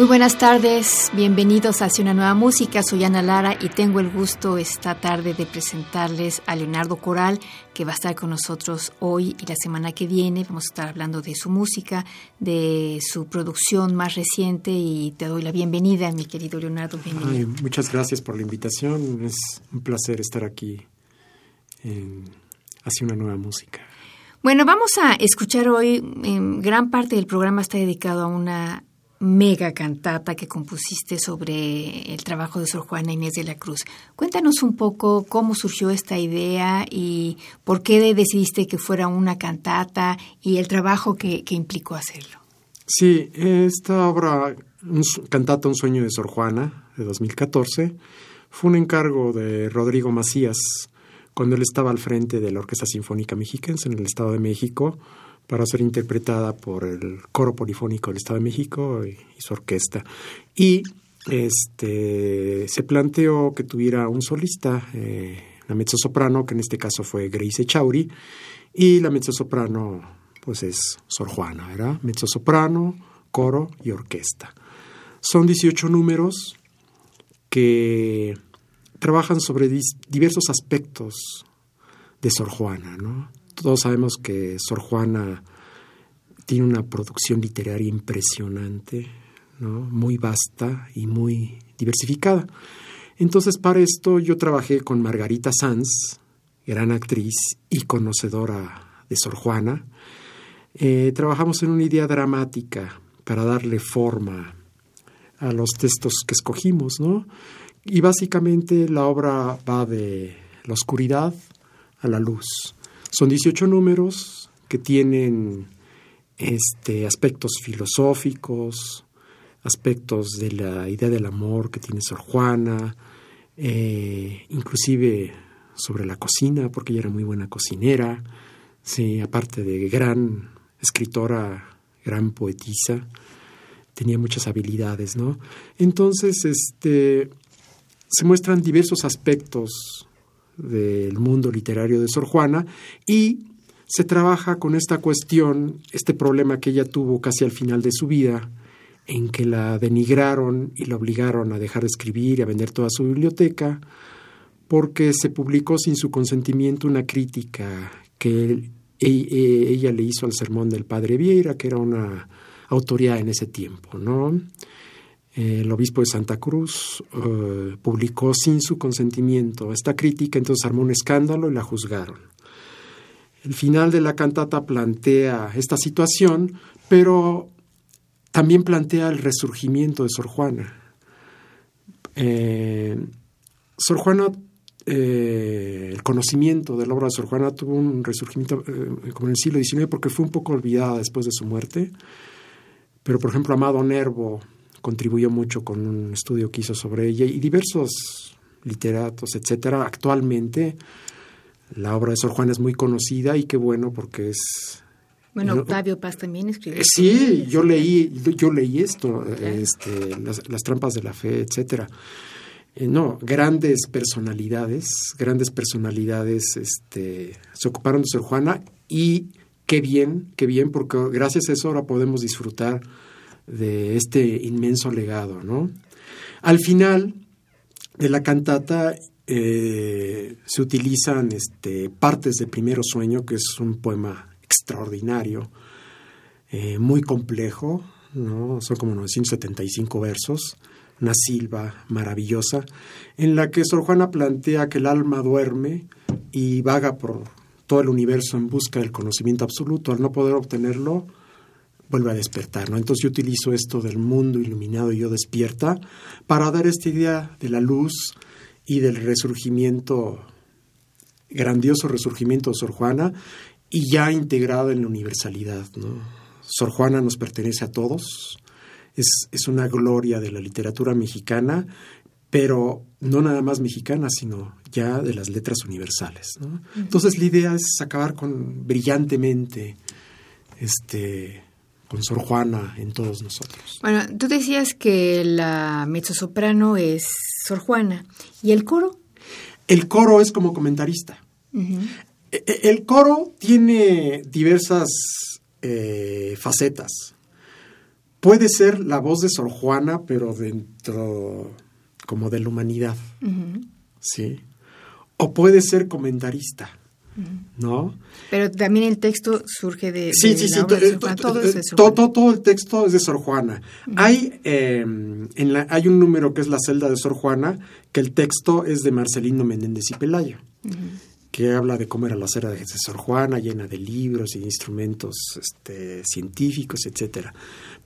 Muy buenas tardes, bienvenidos a Hacia una nueva música. Soy Ana Lara y tengo el gusto esta tarde de presentarles a Leonardo Coral, que va a estar con nosotros hoy y la semana que viene. Vamos a estar hablando de su música, de su producción más reciente y te doy la bienvenida, mi querido Leonardo. Ay, muchas gracias por la invitación. Es un placer estar aquí en Hacia una nueva música. Bueno, vamos a escuchar hoy, en gran parte del programa está dedicado a una mega cantata que compusiste sobre el trabajo de Sor Juana Inés de la Cruz. Cuéntanos un poco cómo surgió esta idea y por qué decidiste que fuera una cantata y el trabajo que, implicó hacerlo. Sí, esta obra, Cantata Un sueño de Sor Juana, de 2014, fue un encargo de Rodrigo Macías cuando él estaba al frente de la Orquesta Sinfónica Mexiquense en el Estado de México para ser interpretada por el Coro Polifónico del Estado de México y, su orquesta. Y este, se planteó que tuviera un solista, eh, la mezzosoprano, que en este caso fue Grace Chauri, y la mezzosoprano pues es Sor Juana, ¿verdad? Mezzosoprano, coro y orquesta. Son 18 números que trabajan sobre diversos aspectos de Sor Juana, ¿no? Todos sabemos que Sor Juana tiene una producción literaria impresionante, muy vasta y muy diversificada. Entonces, para esto yo trabajé con Margarita Sanz, gran actriz y conocedora de Sor Juana. Eh, trabajamos en una idea dramática para darle forma a los textos que escogimos, ¿no? Y básicamente la obra va de la oscuridad a la luz. Son 18 números que tienen este, aspectos filosóficos, aspectos de la idea del amor que tiene Sor Juana, eh, inclusive sobre la cocina, porque ella era muy buena cocinera, sí, aparte de gran escritora, gran poetisa, tenía muchas habilidades, ¿no? Entonces, este, se muestran diversos aspectos del mundo literario de Sor Juana y se trabaja con esta cuestión, este problema que ella tuvo casi al final de su vida, en que la denigraron y la obligaron a dejar de escribir y a vender toda su biblioteca, porque se publicó sin su consentimiento una crítica que e, ella le hizo al sermón del padre Vieira, que era una autoridad en ese tiempo, ¿no? El obispo de Santa Cruz eh, publicó sin su consentimiento esta crítica, entonces armó un escándalo y la juzgaron. El final de la cantata plantea esta situación, pero también plantea el resurgimiento de Sor Juana. Eh, Sor Juana, eh, el conocimiento de la obra de Sor Juana tuvo un resurgimiento como en el siglo XIX porque fue un poco olvidada después de su muerte. Pero, por ejemplo, Amado Nervo, contribuyó mucho con un estudio que hizo sobre ella y diversos literatos, etcétera. Actualmente la obra de Sor Juana es muy conocida y qué bueno porque es bueno, Octavio Paz también escribió. Sí, yo leí, yo leí esto, este, las, trampas de la fe, etcétera. Eh, no, grandes personalidades, grandes personalidades, este, se ocuparon de Sor Juana y qué bien, qué bien, porque gracias a eso ahora podemos disfrutar de este inmenso legado, ¿no? Al final de la cantata eh, se utilizan este, partes de Primero Sueño, que es un poema extraordinario, eh, muy complejo, ¿no? son como 975 versos, una silva maravillosa, en la que Sor Juana plantea que el alma duerme y vaga por todo el universo en busca del conocimiento absoluto. Al no poder obtenerlo, vuelve a despertar. ¿no? Entonces yo utilizo esto del mundo iluminado y yo despierta para dar esta idea de la luz y del resurgimiento, grandioso resurgimiento de Sor Juana y ya integrado en la universalidad. ¿no? Sor Juana nos pertenece a todos, es, es una gloria de la literatura mexicana, pero no nada más mexicana, sino ya de las letras universales. Entonces la idea es acabar con brillantemente este con Sor Juana en todos nosotros. Bueno, tú decías que la mezzosoprano es Sor Juana y el coro. El coro es como comentarista. E, e, el coro tiene diversas eh, facetas. Puede ser la voz de Sor Juana, pero dentro como de la humanidad, ¿sí? O puede ser comentarista, ¿no? Pero también el texto surge de... Sí, sí, sí, todo, todo, el texto es de Sor Juana. hay, em, en la, hay un número que es la celda de Sor Juana, que el texto es de Marcelino Menéndez y Pelayo, que habla de cómo era la cera de Sor Juana, llena de libros y instrumentos este, científicos, etcétera.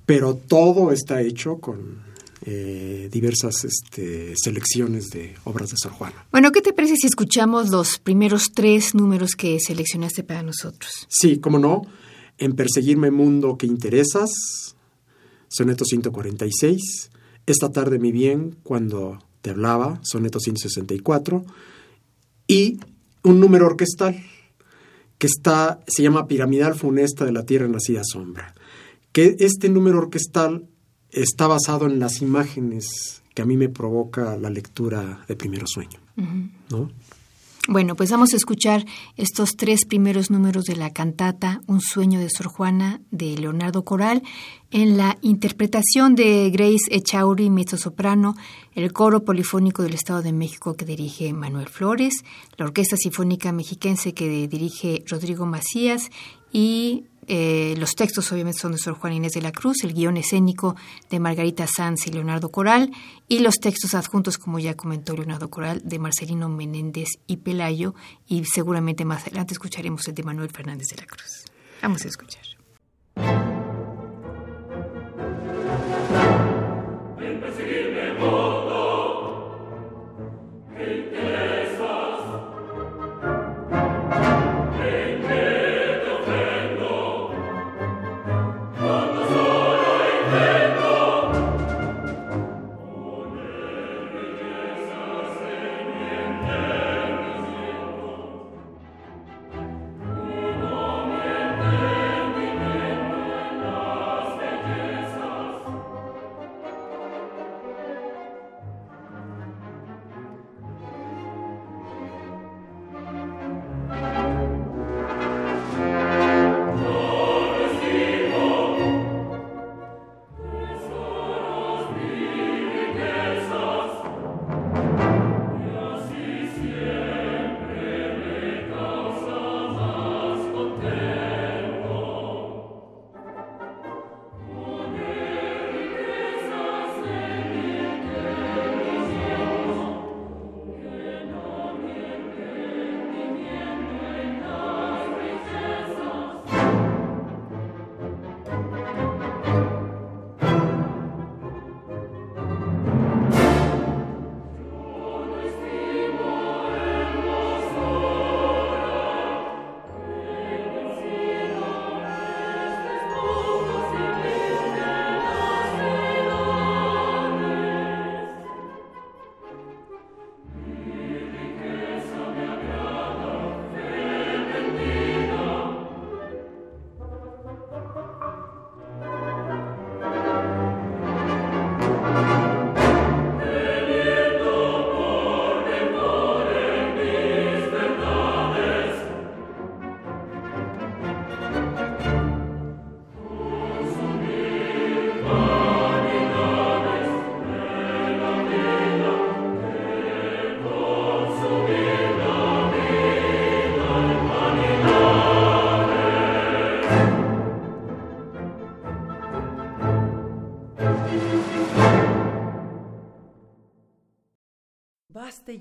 Pero todo está hecho con eh, diversas este, selecciones de obras de Sor Juana. Bueno, ¿qué te parece si escuchamos los primeros tres números que seleccionaste para nosotros? Sí, cómo no. En Perseguirme Mundo que Interesas, soneto 146. Esta tarde mi bien, cuando te hablaba, soneto 164. Y un número orquestal que está, se llama Piramidal Funesta de la Tierra Nacida Sombra. Que este número orquestal está basado en las imágenes que a mí me provoca la lectura de Primero Sueño. ¿no? Bueno, pues vamos a escuchar estos tres primeros números de la cantata Un sueño de Sor Juana de Leonardo Coral en la interpretación de Grace Echauri, mezzosoprano, el coro polifónico del Estado de México que dirige Manuel Flores, la Orquesta Sinfónica Mexiquense que dirige Rodrigo Macías y eh, los textos obviamente son de Sor Juan Inés de la Cruz, el guion escénico de Margarita Sanz y Leonardo Coral, y los textos adjuntos, como ya comentó Leonardo Coral, de Marcelino Menéndez y Pelayo, y seguramente más adelante escucharemos el de Manuel Fernández de la Cruz. Vamos a escuchar.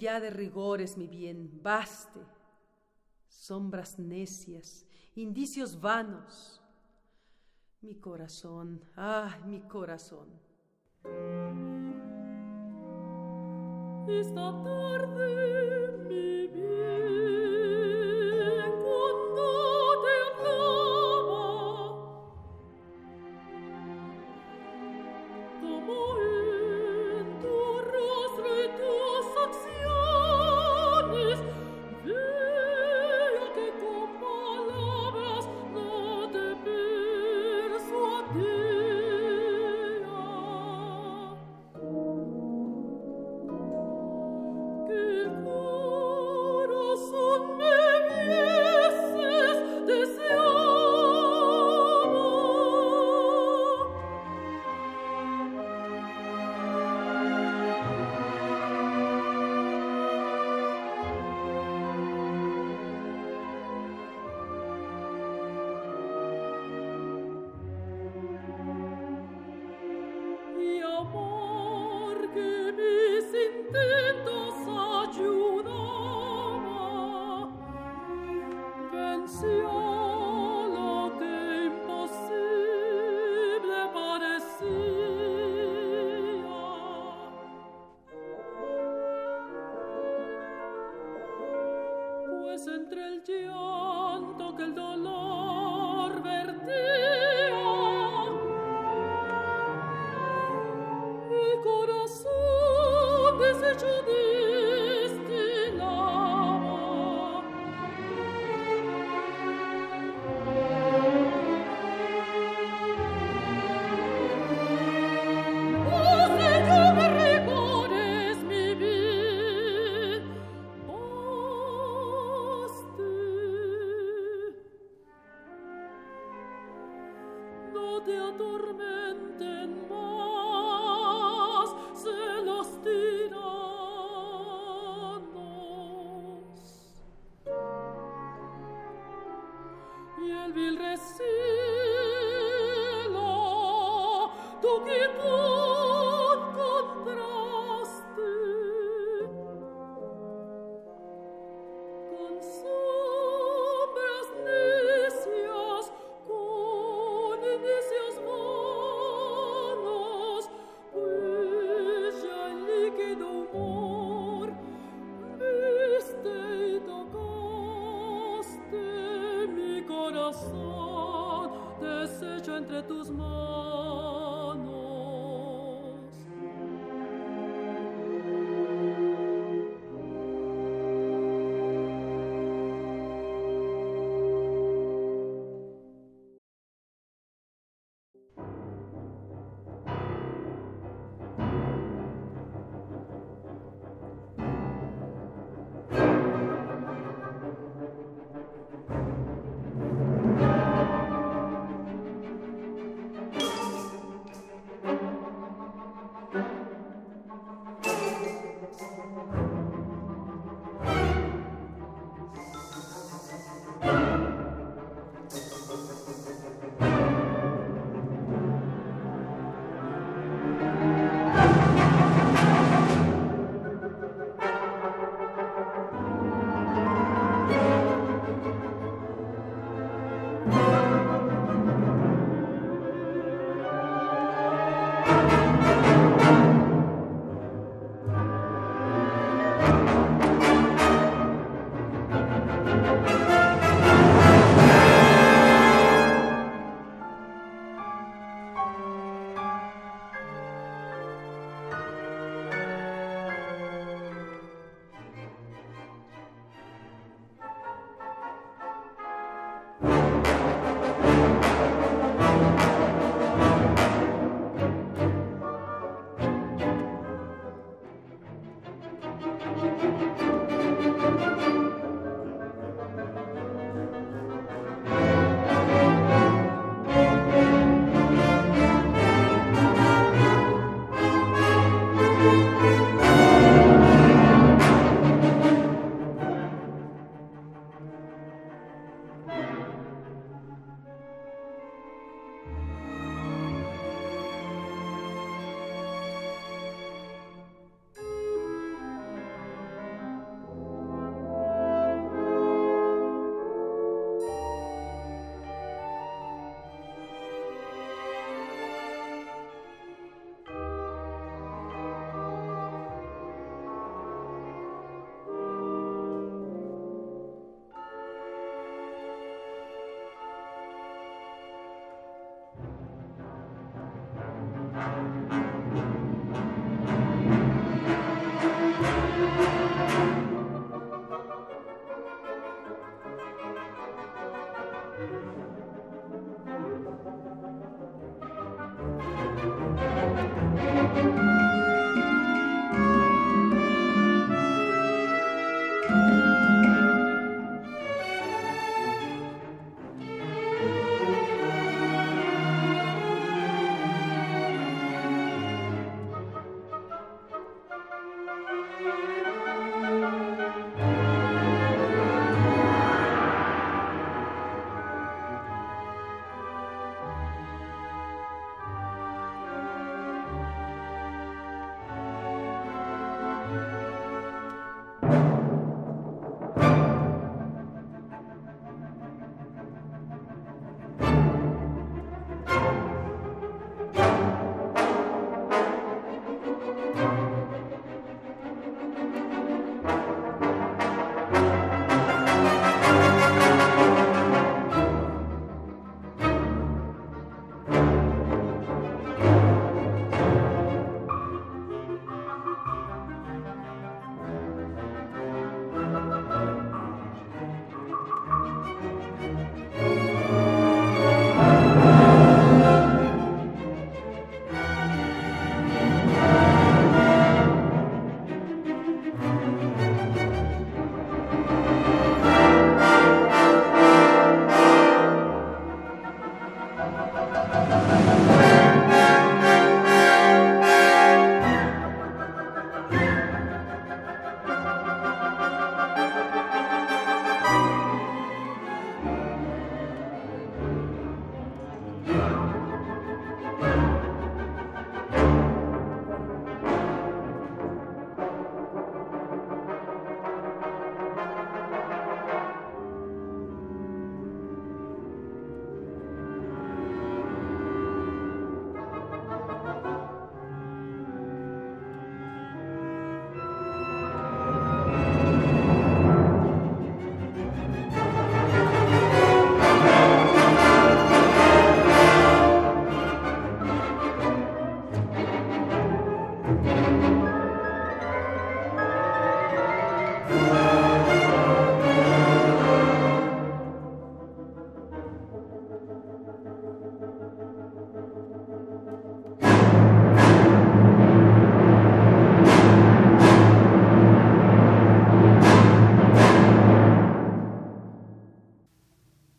Ya de rigores, mi bien, baste. Sombras necias, indicios vanos. Mi corazón, ay, mi corazón. Esta tarde, mi bien,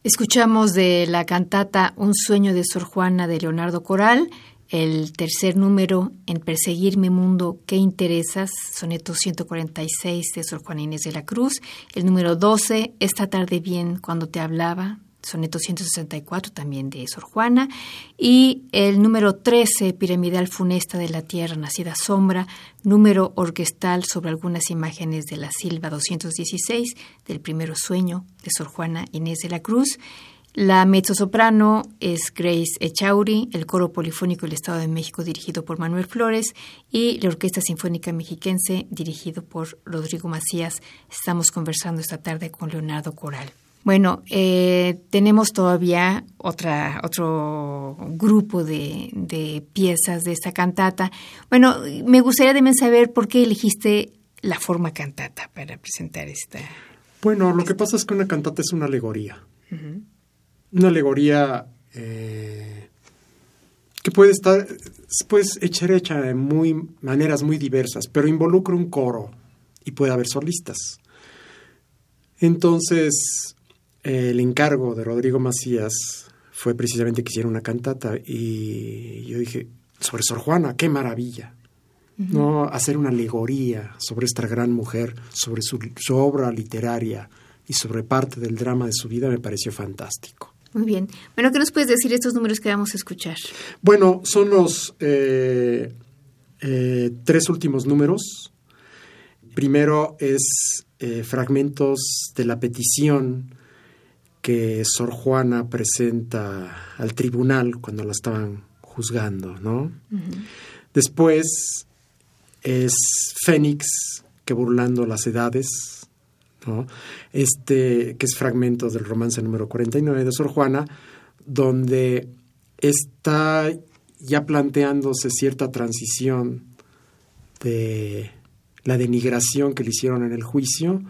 Escuchamos de la cantata Un sueño de Sor Juana de Leonardo Coral, el tercer número en Perseguirme Mundo, ¿qué interesas? Soneto 146 de Sor Juana Inés de la Cruz, el número 12, Esta tarde bien cuando te hablaba, soneto 164 también de Sor Juana, y el número 13, Piramidal Funesta de la Tierra, Nacida Sombra, número orquestal sobre algunas imágenes de la Silva 216, del primero sueño de Sor Juana Inés de la Cruz. La mezzosoprano es Grace Echauri, el coro polifónico del Estado de México dirigido por Manuel Flores y la Orquesta Sinfónica Mexiquense dirigido por Rodrigo Macías. Estamos conversando esta tarde con Leonardo Coral. Bueno, eh, tenemos todavía otra, otro grupo de, de, piezas de esta cantata. Bueno, me gustaría también saber por qué elegiste la forma cantata para presentar esta. Bueno, lo que pasa es que una cantata es una alegoría. Uh -huh. Una alegoría eh, que puede estar, pues, hecha hecha de muy, maneras muy diversas, pero involucra un coro y puede haber solistas. Entonces, el encargo de Rodrigo Macías fue precisamente que hiciera una cantata y yo dije, sobre Sor Juana, qué maravilla. Uh -huh. ¿no? Hacer una alegoría sobre esta gran mujer, sobre su, su, obra literaria y sobre parte del drama de su vida me pareció fantástico. Muy bien. Bueno, ¿qué nos puedes decir estos números que vamos a escuchar? Bueno, son los eh, eh, tres últimos números. Primero es eh, fragmentos de la petición que Sor Juana presenta al tribunal cuando la estaban juzgando, ¿no? Uh -huh. Después es Fénix, que burlando las edades, ¿no? Este, que es fragmento del romance número 49 de Sor Juana, donde está ya planteándose cierta transición de la denigración que le hicieron en el juicio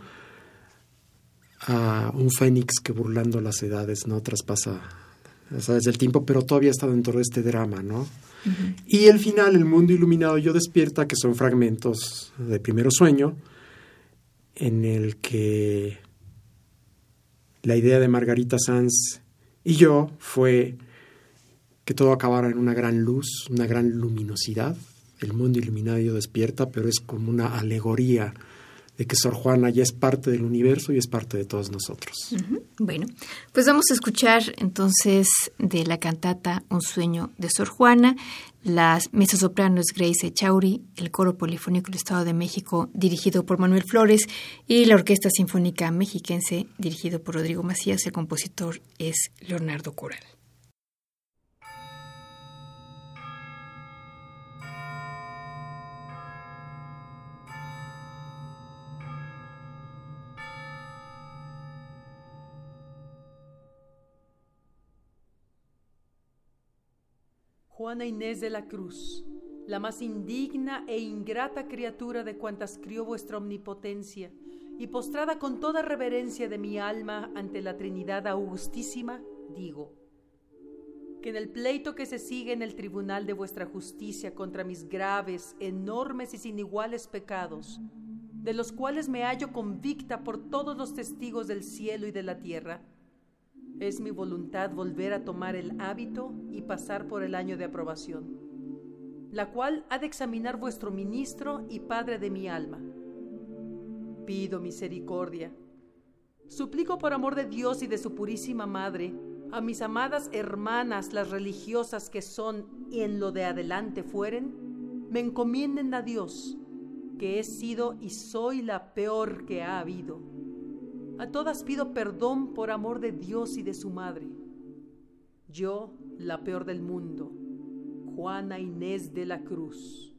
a un fénix que burlando las edades no traspasa las edades del tiempo, pero todavía está dentro de este drama, ¿no? Uh -huh. Y el final, el mundo iluminado yo despierta, que son fragmentos de primero sueño, en el que la idea de Margarita Sanz y yo fue que todo acabara en una gran luz, una gran luminosidad. El mundo iluminado yo despierta, pero es como una alegoría de que Sor Juana ya es parte del universo y es parte de todos nosotros. Bueno, pues vamos a escuchar entonces de la cantata Un sueño de Sor Juana. Las mezzosoprano es Grace Echauri, el coro polifónico del Estado de México dirigido por Manuel Flores y la Orquesta Sinfónica Mexiquense dirigido por Rodrigo Macías. El compositor es Leonardo Coral. Juana Inés de la Cruz, la más indigna e ingrata criatura de cuantas crió vuestra omnipotencia, y postrada con toda reverencia de mi alma ante la Trinidad Augustísima, digo, que en el pleito que se sigue en el tribunal de vuestra justicia contra mis graves, enormes y sin iguales pecados, de los cuales me hallo convicta por todos los testigos del cielo y de la tierra, es mi voluntad volver a tomar el hábito y pasar por el año de aprobación, la cual ha de examinar vuestro ministro y padre de mi alma. Pido misericordia. Suplico por amor de Dios y de su purísima madre a mis amadas hermanas las religiosas que son y en lo de adelante fueren, me encomienden a Dios, que he sido y soy la peor que ha habido a todas pido perdón por amor de Dios y de su madre. Yo, la peor del mundo, Juana Inés de la Cruz.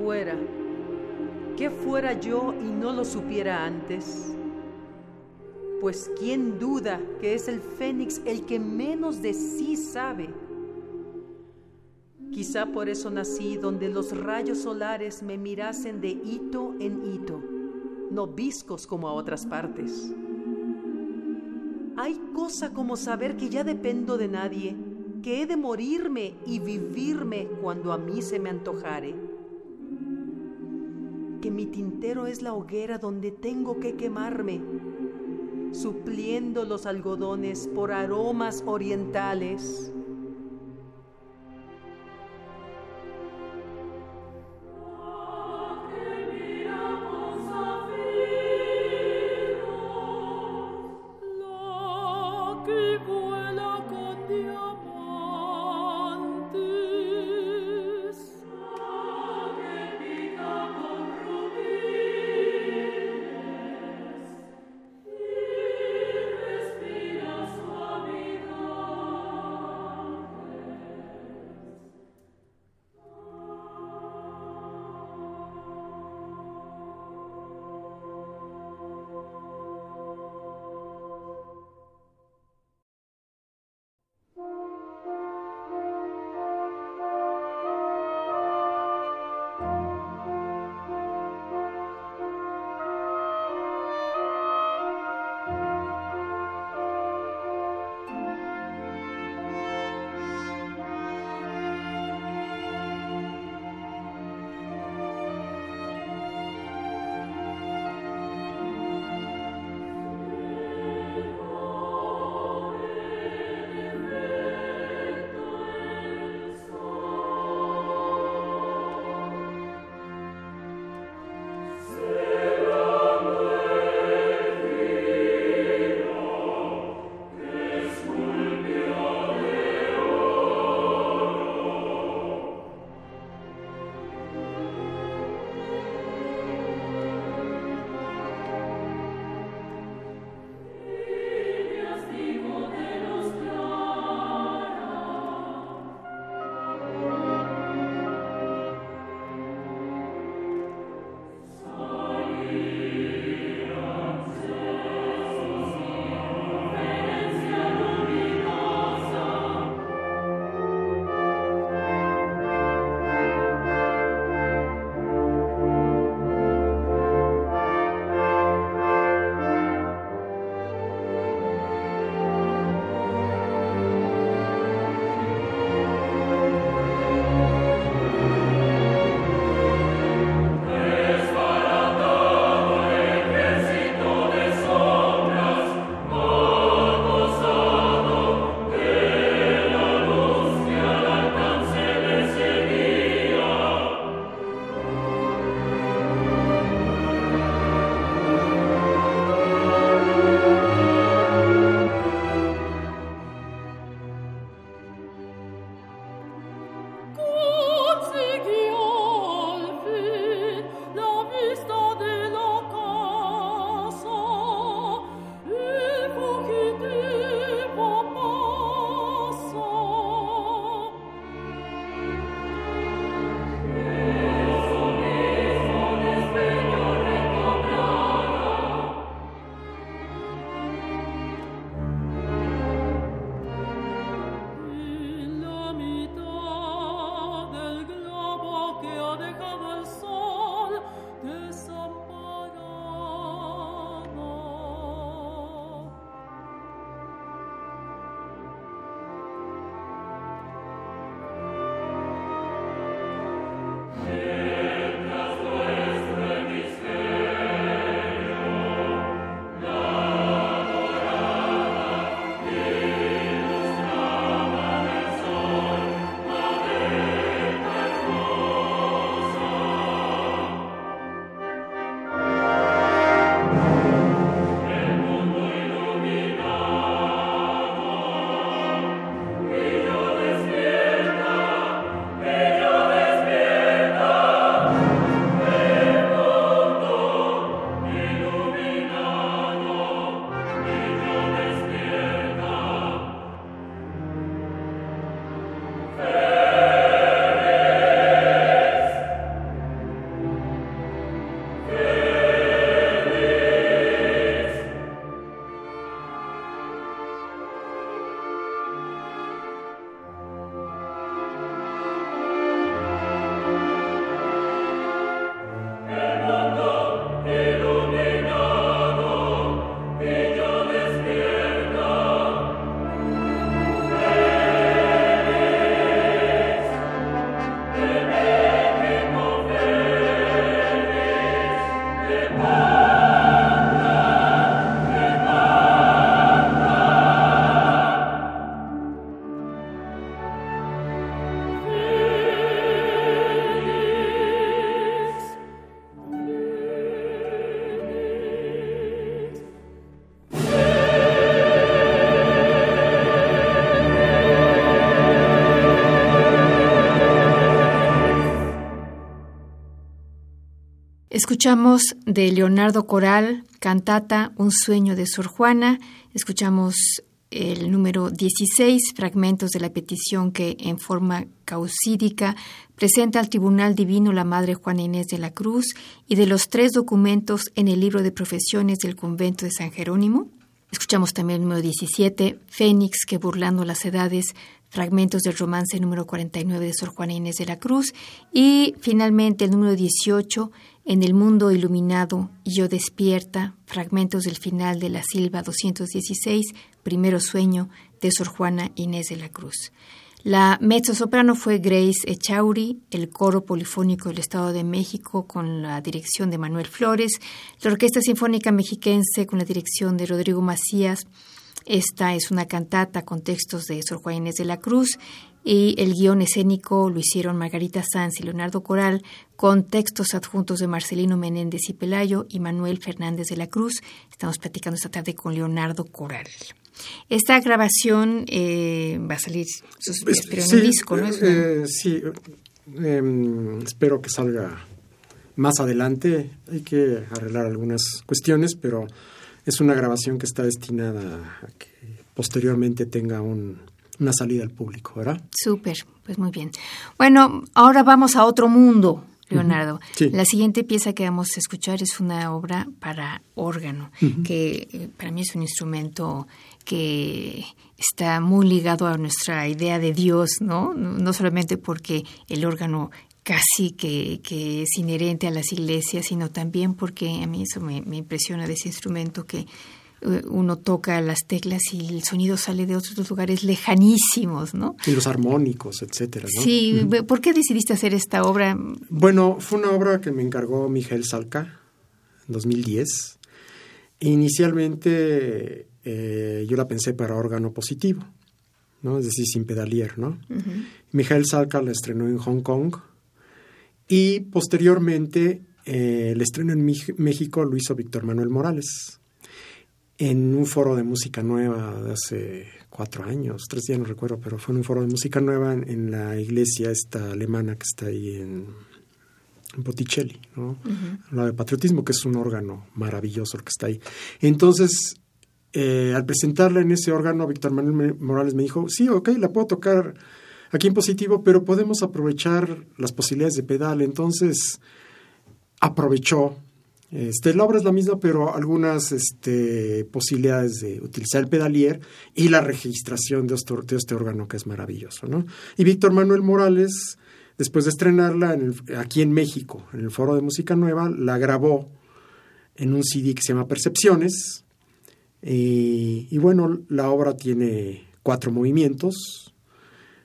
Fuera? ¿Qué fuera yo y no lo supiera antes? Pues quién duda que es el fénix el que menos de sí sabe. Quizá por eso nací donde los rayos solares me mirasen de hito en hito, no viscos como a otras partes. Hay cosa como saber que ya dependo de nadie, que he de morirme y vivirme cuando a mí se me antojare mi tintero es la hoguera donde tengo que quemarme, supliendo los algodones por aromas orientales Escuchamos de Leonardo Coral, cantata Un sueño de Sor Juana. Escuchamos el número 16, fragmentos de la petición que en forma causídica presenta al Tribunal Divino la Madre Juana Inés de la Cruz y de los tres documentos en el libro de profesiones del convento de San Jerónimo. Escuchamos también el número 17, Fénix, que burlando las edades, fragmentos del romance número 49 de Sor Juana Inés de la Cruz. Y finalmente el número 18, En el mundo iluminado y yo despierta, fragmentos del final de la Silva 216, Primero sueño de Sor Juana Inés de la Cruz. La mezzosoprano fue Grace Echauri, el coro polifónico del Estado de México con la dirección de Manuel Flores, la Orquesta Sinfónica Mexiquense con la dirección de Rodrigo Macías. Esta es una cantata con textos de Sor Juana Inés de la Cruz y el guion escénico lo hicieron Margarita Sanz y Leonardo Coral con textos adjuntos de Marcelino Menéndez y Pelayo y Manuel Fernández de la Cruz. Estamos platicando esta tarde con Leonardo Coral. Esta grabación eh, va a salir, espero, en el disco, ¿no? Eh, sí, em, espero que salga más adelante. Hay que arreglar algunas cuestiones, pero es una grabación que está destinada a que posteriormente tenga una salida al público, ¿verdad? Súper, pues muy bien. Bueno, ahora vamos a otro mundo. Leonardo. La siguiente pieza que vamos a escuchar es una obra para órgano, que eh, para mí es un instrumento que está muy ligado a nuestra idea de Dios, ¿no? No solamente porque el órgano casi que, que es inherente a las iglesias, sino también porque a mí eso me, impresiona de ese instrumento que uno toca las teclas y el sonido sale de otros lugares lejanísimos, ¿no? Y los armónicos, etcétera, ¿no? Sí, ¿por qué decidiste hacer esta obra? Bueno, fue una obra que me encargó Miguel Salca en 2010. Inicialmente eh, yo la pensé para órgano positivo, ¿no? es decir, sin pedalier. ¿no? Mijael Salka la estrenó en Hong Kong y posteriormente eh, el estreno en México lo hizo Víctor Manuel Morales en un foro de música nueva de hace cuatro años, tres días no recuerdo, pero fue en un foro de música nueva en, la iglesia esta alemana que está ahí en, Botticelli, ¿no? Uh de patriotismo, que es un órgano maravilloso el que está ahí. Entonces, eh, al presentarla en ese órgano, Víctor Manuel Morales me dijo, sí, ok, la puedo tocar aquí en positivo, pero podemos aprovechar las posibilidades de pedal. Entonces, aprovechó. Este, la obra es la misma, pero algunas este, posibilidades de utilizar el pedalier y la registración de este, de este órgano que es maravilloso. ¿no? Y Víctor Manuel Morales, después de estrenarla en aquí en México, en el Foro de Música Nueva, la grabó en un CD que se llama Percepciones, y, bueno, la obra tiene cuatro movimientos,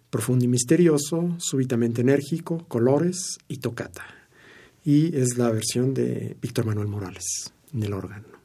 profundo y misterioso, súbitamente enérgico, colores y tocata. Y es la versión de Víctor Manuel Morales en el órgano.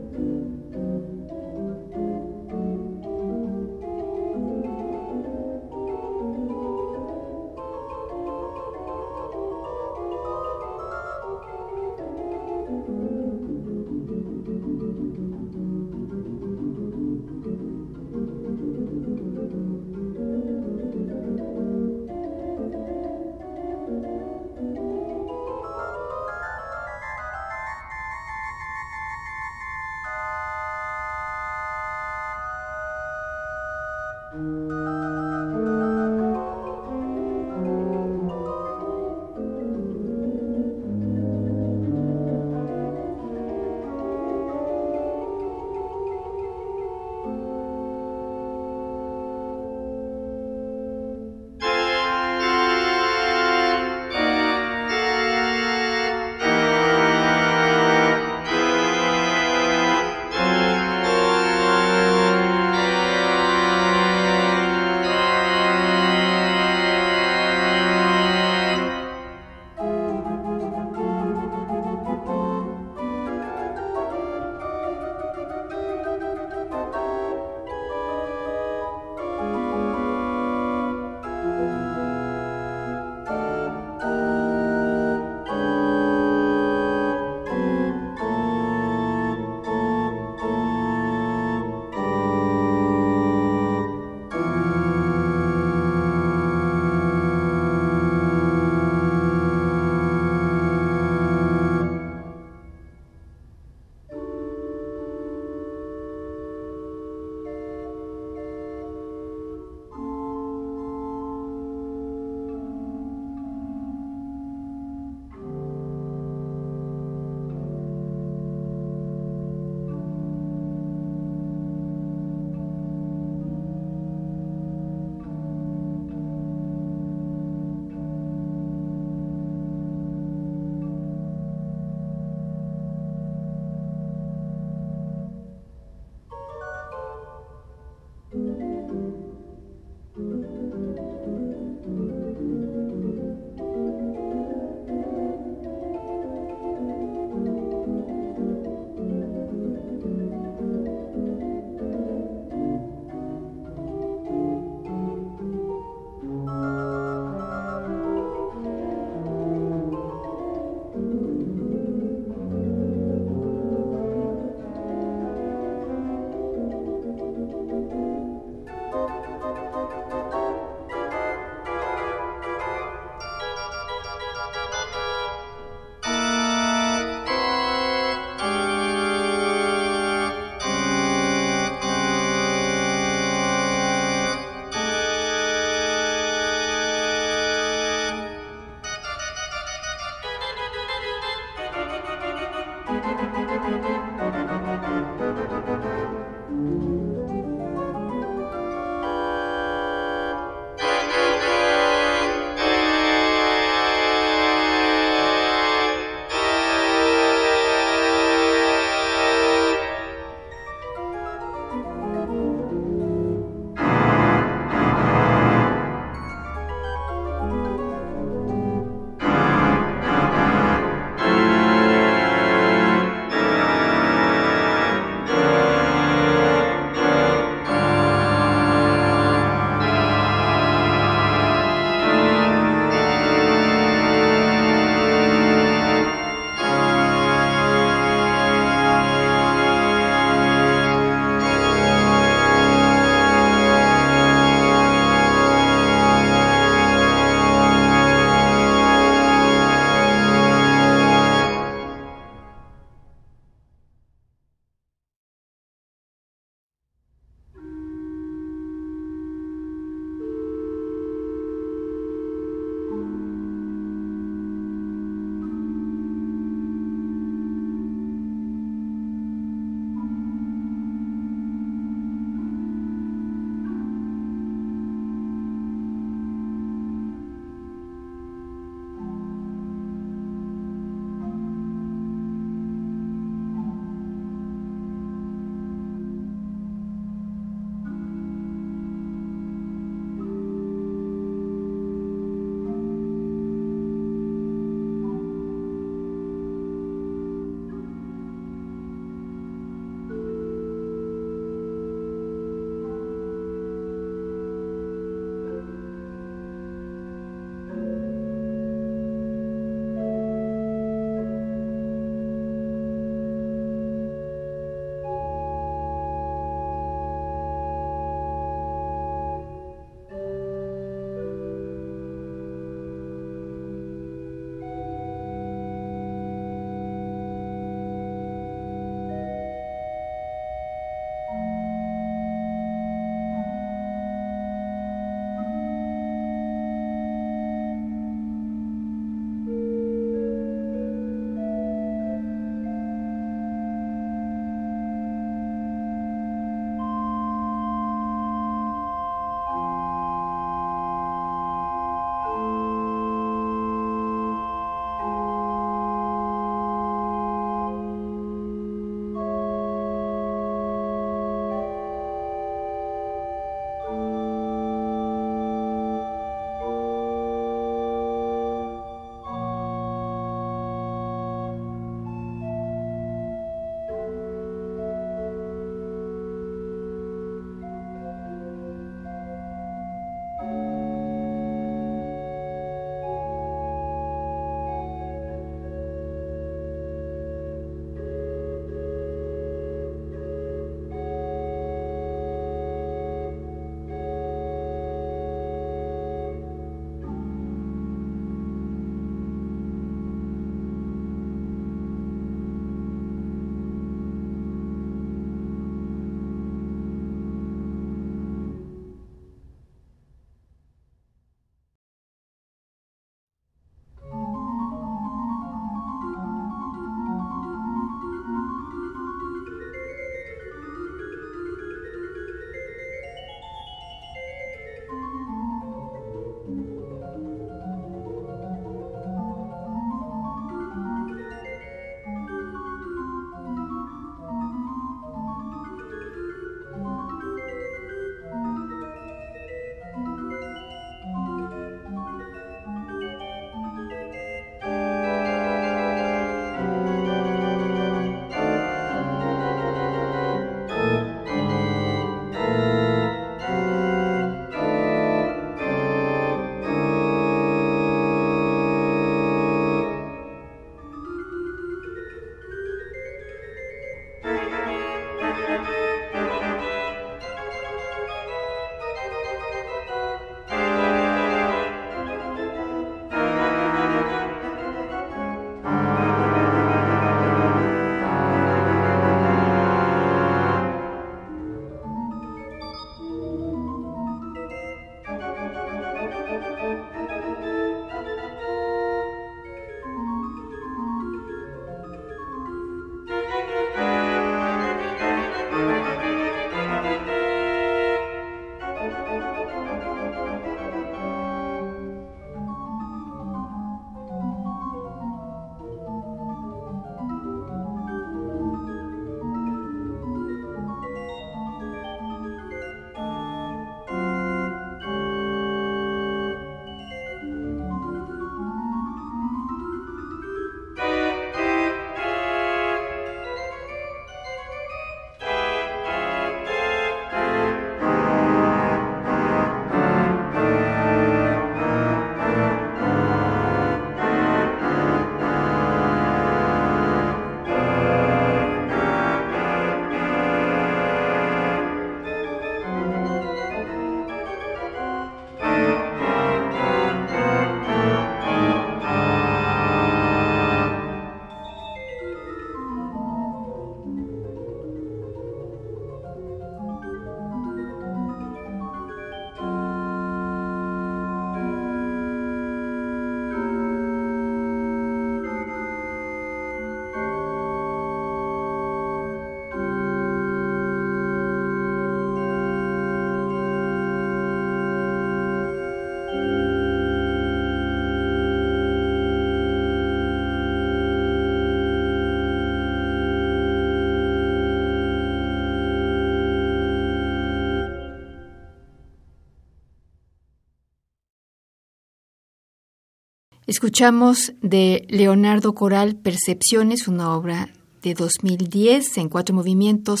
Escuchamos de Leonardo Coral Percepciones, una obra de 2010 en cuatro movimientos,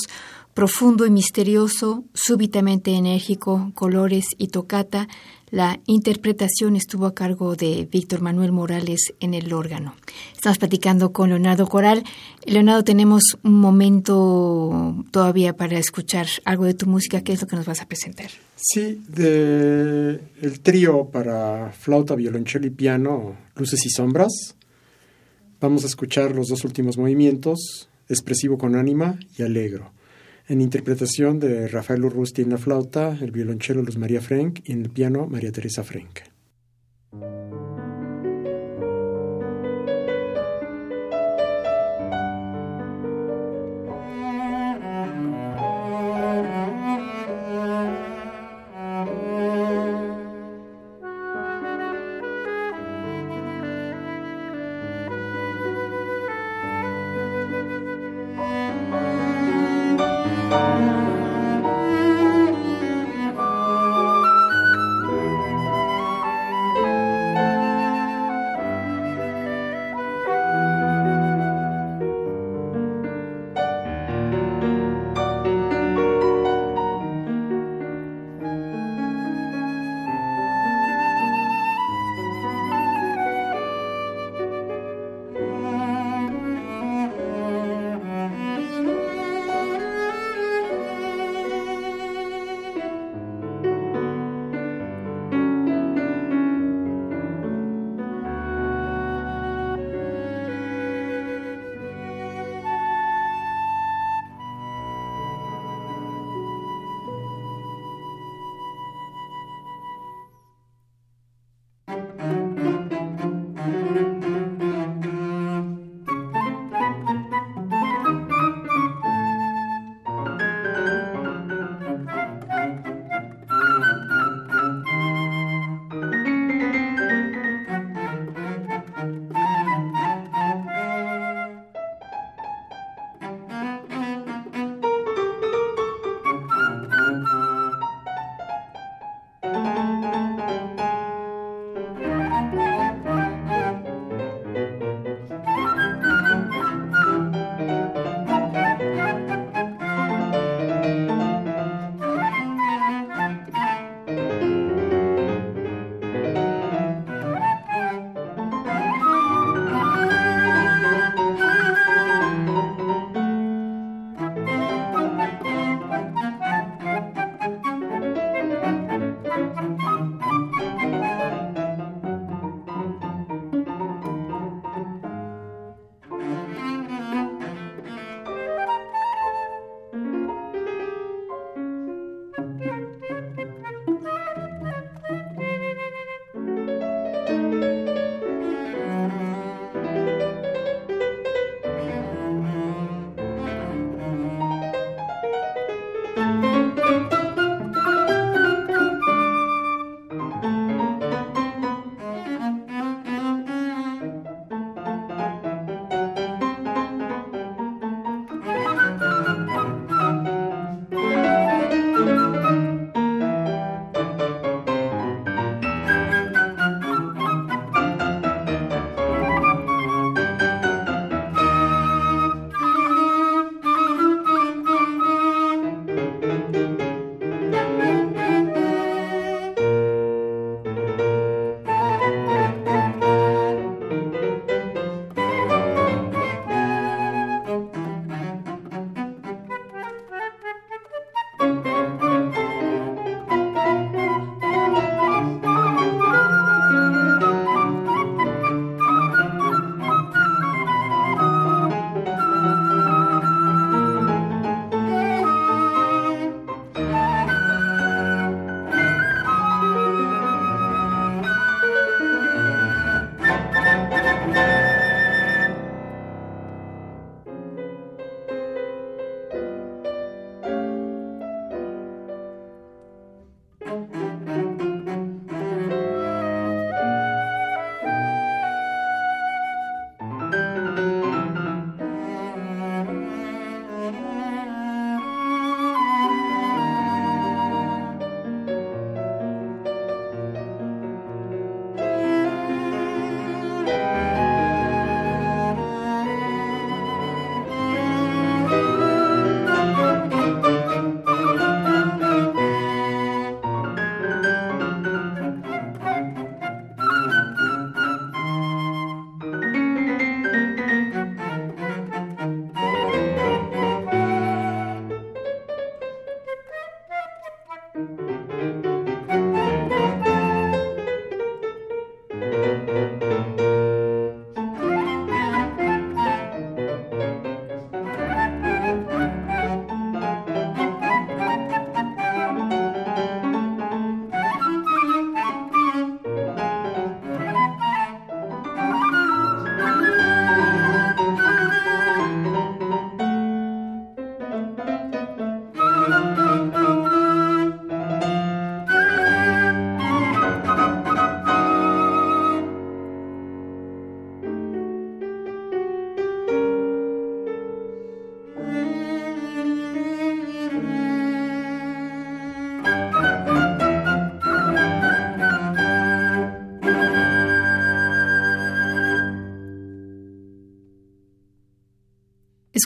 profundo y misterioso, súbitamente enérgico, colores y tocata. La interpretación estuvo a cargo de Víctor Manuel Morales en el órgano. Estamos platicando con Leonardo Coral. Leonardo, tenemos un momento todavía para escuchar algo de tu música. ¿Qué es lo que nos vas a presentar? Sí, de el trío para flauta, violonchelo y piano, Luces y Sombras. Vamos a escuchar los dos últimos movimientos, Expresivo con ánima y Alegro en interpretación de Rafael Urrusti en la flauta, el violonchelo Luz María Frank y en el piano María Teresa Frank.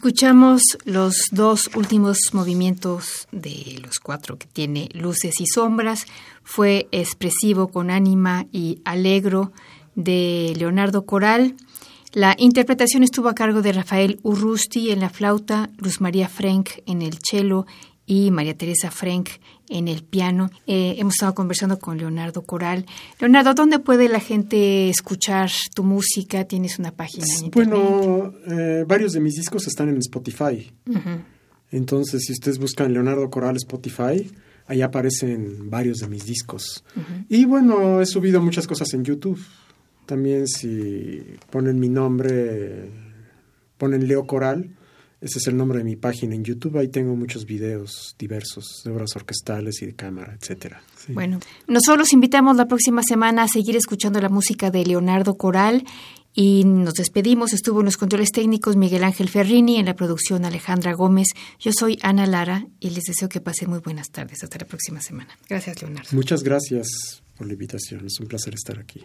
Escuchamos los dos últimos movimientos de los cuatro que tiene Luces y Sombras. Fue expresivo con ánima y alegro de Leonardo Coral. La interpretación estuvo a cargo de Rafael Urrusti en la flauta, Luz María Frank en el cello y María Teresa Frank en el piano. Eh, hemos estado conversando con Leonardo Coral. Leonardo, ¿dónde puede la gente escuchar tu música? ¿Tienes una página en Bueno, eh, varios de mis discos están en Spotify. Entonces, si ustedes buscan Leonardo Coral Spotify, ahí aparecen varios de mis discos. Y bueno, he subido muchas cosas en YouTube. También si ponen mi nombre, ponen Leo Coral, ese es el nombre de mi página en YouTube. Ahí tengo muchos videos diversos de obras orquestales y de cámara, etcétera. Bueno, nosotros los invitamos la próxima semana a seguir escuchando la música de Leonardo Coral y nos despedimos. Estuvo en los controles técnicos Miguel Ángel Ferrini, en la producción Alejandra Gómez. Yo soy Ana Lara y les deseo que pasen muy buenas tardes. Hasta la próxima semana. Gracias, Leonardo. Muchas gracias por la invitación. Es un placer estar aquí.